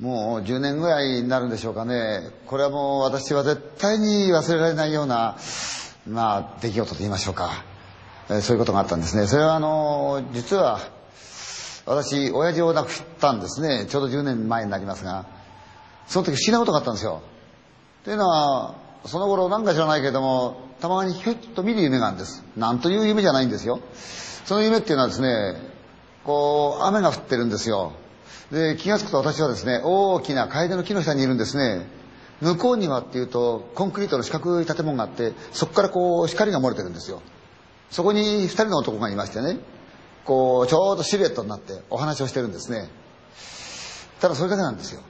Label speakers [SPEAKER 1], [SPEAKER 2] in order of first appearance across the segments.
[SPEAKER 1] もう10年ぐらいになるんでしょうかね。これはもう私は絶対に忘れられないような、まあ、出来事と言いましょうか。えーそういうことがあったんですね。それはあの、実は、私、親父を亡くしたんですね。ちょうど10年前になりますが、その時不思議なことがあったんですよ。というのは、その頃なんか知らないけども、たまにひょっと見る夢があるんです。なんという夢じゃないんですよ。その夢っていうのはですね、こう、雨が降ってるんですよ。で、気がつくと私はですね、大きな楓の木の下にいるんですね。向こうにはっていうと、コンクリートの四角い建物があって、そこからこう、光が漏れてるんですよ。そこに二人の男がいましてね、こう、ちょうどシルエットになってお話をしてるんですね。ただそれだけなんですよ。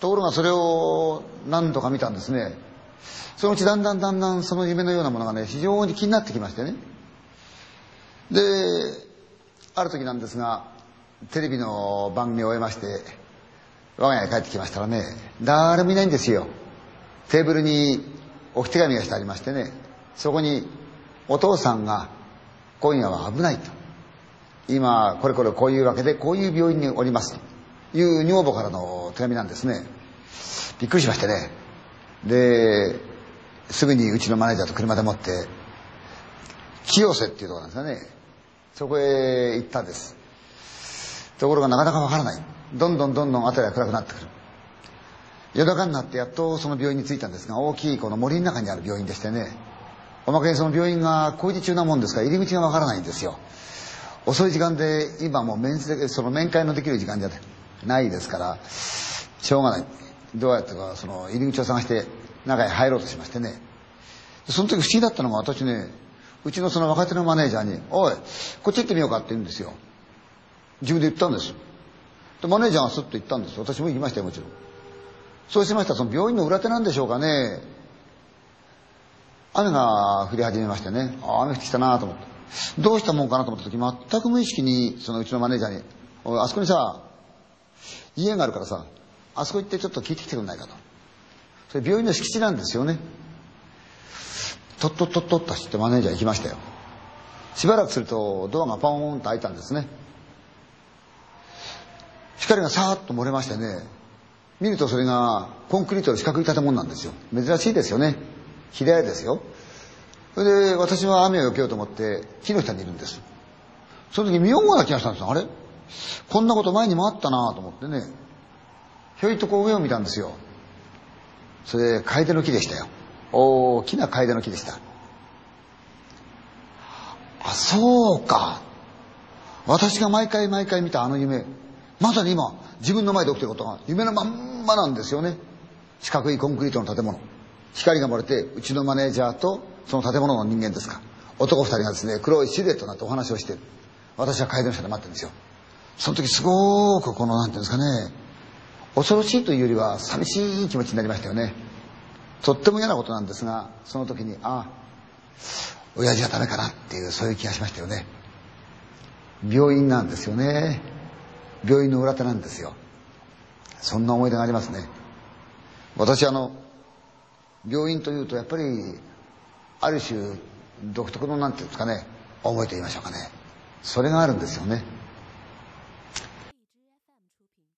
[SPEAKER 1] ところがそれを何度か見たんですね。そのうちだんだんだんだんその夢のようなものがね、非常に気になってきましてね。で、ある時なんですが、テレビの番組を終えまして、我が家に帰ってきましたらね、誰もいないんですよ。テーブルに置き手紙がしてありましてね、そこにお父さんが今夜は危ないと。今、これこれこういうわけで、こういう病院におりますという女房からの手紙なんですね。びっくりしましてね。で、すぐにうちのマネージャーと車で持って、清瀬っていうところなんですよね。そこへ行ったんです。ところがなかなかわからない。どんどんどんどん辺りが暗くなってくる。夜中になってやっとその病院に着いたんですが、大きいこの森の中にある病院でしてね、おまけにその病院が工事中なもんですから入り口がわからないんですよ。遅い時間で、今もう面接、その面会のできる時間じゃないですから、しょうがない。どうやってか、その入り口を探して中へ入ろうとしましてね。その時不思議だったのが私ね、うちのその若手のマネージャーに、おい、こっち行ってみようかって言うんですよ。自分で言ったんです。で、マネージャーがスッと言ったんです。私も行きましたよ、もちろん。そうしましたら、その病院の裏手なんでしょうかね。雨が降り始めましてね、ああ、雨降ってきたなと思って。どうしたもんかなと思った時、全く無意識に、そのうちのマネージャーに、おい、あそこにさ、家があるからさ、あそこ行ってちょっと聞いてきてくんないかと。それ病院の敷地なんですよね。とっとっとっとっと走ってマネージャー行きましたよ。しばらくするとドアがポーンと開いたんですね。光がさーっと漏れましてね、見るとそれがコンクリートの四角い建物なんですよ。珍しいですよね。平屋ですよ。それで私は雨を避けようと思って木の下にいるんです。その時妙な気がしたんですよ。あれ？こんなこと前にもあったなと思ってね。ひょいとこう上を見たんですよ。それで楓の木でしたよ。大きな楓の木でした。あ、そうか。私が毎回毎回見たあの夢、まさに今、自分の前で起きてることが夢のまんまなんですよね。四角いコンクリートの建物。光が漏れて、うちのマネージャーとその建物の人間ですか。男二人がですね、黒いシルエットになってお話をしてる。私は楓の下で待ってるんですよ。その時すごくこの、なんていうんですかね、恐ろしいというよりは寂しい気持ちになりましたよね。とっても嫌なことなんですが、その時に、ああ、親父はダメかなっていう、そういう気がしましたよね。病院なんですよね。病院の裏手なんですよ。そんな思い出がありますね。私あの、病院というとやっぱり、ある種、独特のなんていうんですかね、思いと言いましょうかね。それがあるんですよね。